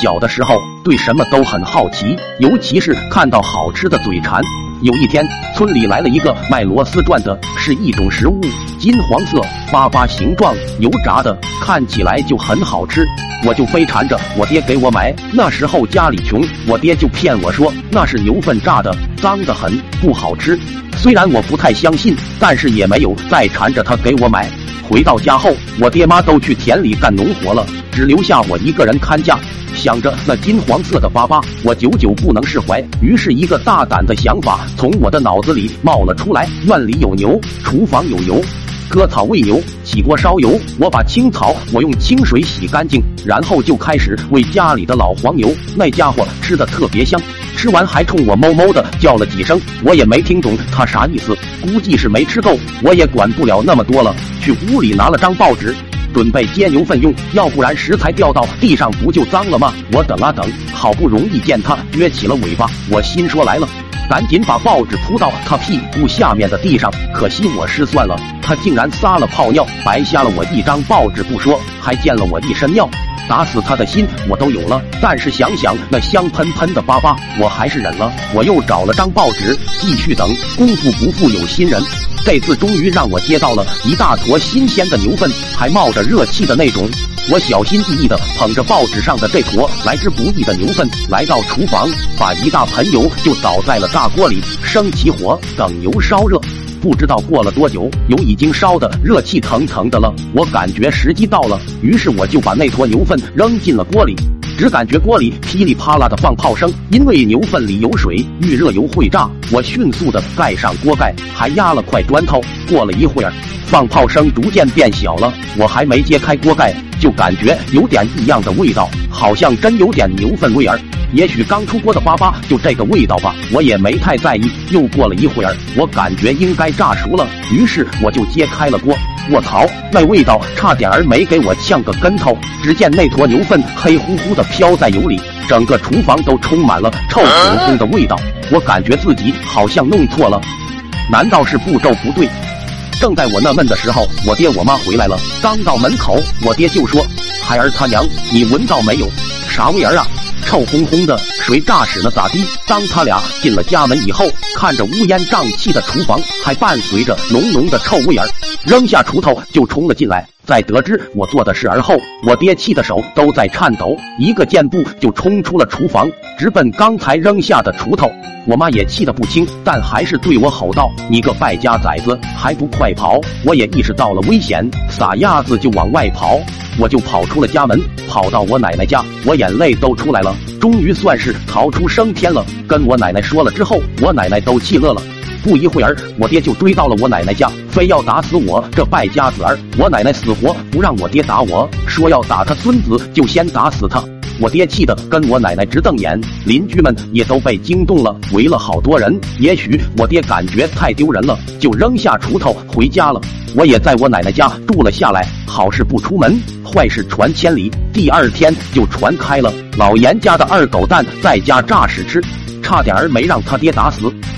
小的时候对什么都很好奇，尤其是看到好吃的嘴馋。有一天，村里来了一个卖螺丝转的，是一种食物，金黄色、粑粑形状、油炸的，看起来就很好吃。我就非缠着我爹给我买。那时候家里穷，我爹就骗我说那是牛粪炸的，脏得很，不好吃。虽然我不太相信，但是也没有再缠着他给我买。回到家后，我爹妈都去田里干农活了，只留下我一个人看家。想着那金黄色的粑粑，我久久不能释怀。于是，一个大胆的想法从我的脑子里冒了出来：院里有牛，厨房有油，割草喂牛，起锅烧油。我把青草我用清水洗干净，然后就开始喂家里的老黄牛。那家伙吃的特别香，吃完还冲我哞哞的叫了几声，我也没听懂他啥意思，估计是没吃够。我也管不了那么多了，去屋里拿了张报纸。准备接牛粪用，要不然食材掉到地上不就脏了吗？我等啊等，好不容易见他撅起了尾巴，我心说来了，赶紧把报纸铺到他屁股下面的地上。可惜我失算了，他竟然撒了泡尿，白瞎了我一张报纸不说，还溅了我一身尿。打死他的心我都有了，但是想想那香喷喷的粑粑，我还是忍了。我又找了张报纸，继续等。功夫不负有心人。这次终于让我接到了一大坨新鲜的牛粪，还冒着热气的那种。我小心翼翼地捧着报纸上的这坨来之不易的牛粪，来到厨房，把一大盆油就倒在了大锅里，升起火，等油烧热。不知道过了多久，油已经烧得热气腾腾的了。我感觉时机到了，于是我就把那坨牛粪扔进了锅里。只感觉锅里噼里啪啦的放炮声，因为牛粪里有水，遇热油会炸。我迅速的盖上锅盖，还压了块砖头。过了一会儿，放炮声逐渐变小了。我还没揭开锅盖，就感觉有点异样的味道，好像真有点牛粪味儿。也许刚出锅的粑粑就这个味道吧，我也没太在意。又过了一会儿，我感觉应该炸熟了，于是我就揭开了锅。卧槽，那味道差点儿没给我呛个跟头！只见那坨牛粪黑乎乎的飘在油里，整个厨房都充满了臭烘烘的味道。我感觉自己好像弄错了，难道是步骤不对？正在我纳闷的时候，我爹我妈回来了。刚到门口，我爹就说：“孩儿他娘，你闻到没有？啥味儿啊？”臭烘烘的，谁炸屎了？咋地？当他俩进了家门以后，看着乌烟瘴气的厨房，还伴随着浓浓的臭味儿，扔下锄头就冲了进来。在得知我做的事儿后，我爹气的手都在颤抖，一个箭步就冲出了厨房，直奔刚才扔下的锄头。我妈也气得不轻，但还是对我吼道：“你个败家崽子，还不快跑！”我也意识到了危险，撒丫子就往外跑。我就跑出了家门，跑到我奶奶家，我眼泪都出来了，终于算是逃出升天了。跟我奶奶说了之后，我奶奶都气乐了。不一会儿，我爹就追到了我奶奶家，非要打死我这败家子儿。我奶奶死活不让我爹打我，说要打他孙子就先打死他。我爹气得跟我奶奶直瞪眼，邻居们也都被惊动了，围了好多人。也许我爹感觉太丢人了，就扔下锄头回家了。我也在我奶奶家住了下来。好事不出门，坏事传千里。第二天就传开了，老严家的二狗蛋在家炸屎吃，差点儿没让他爹打死。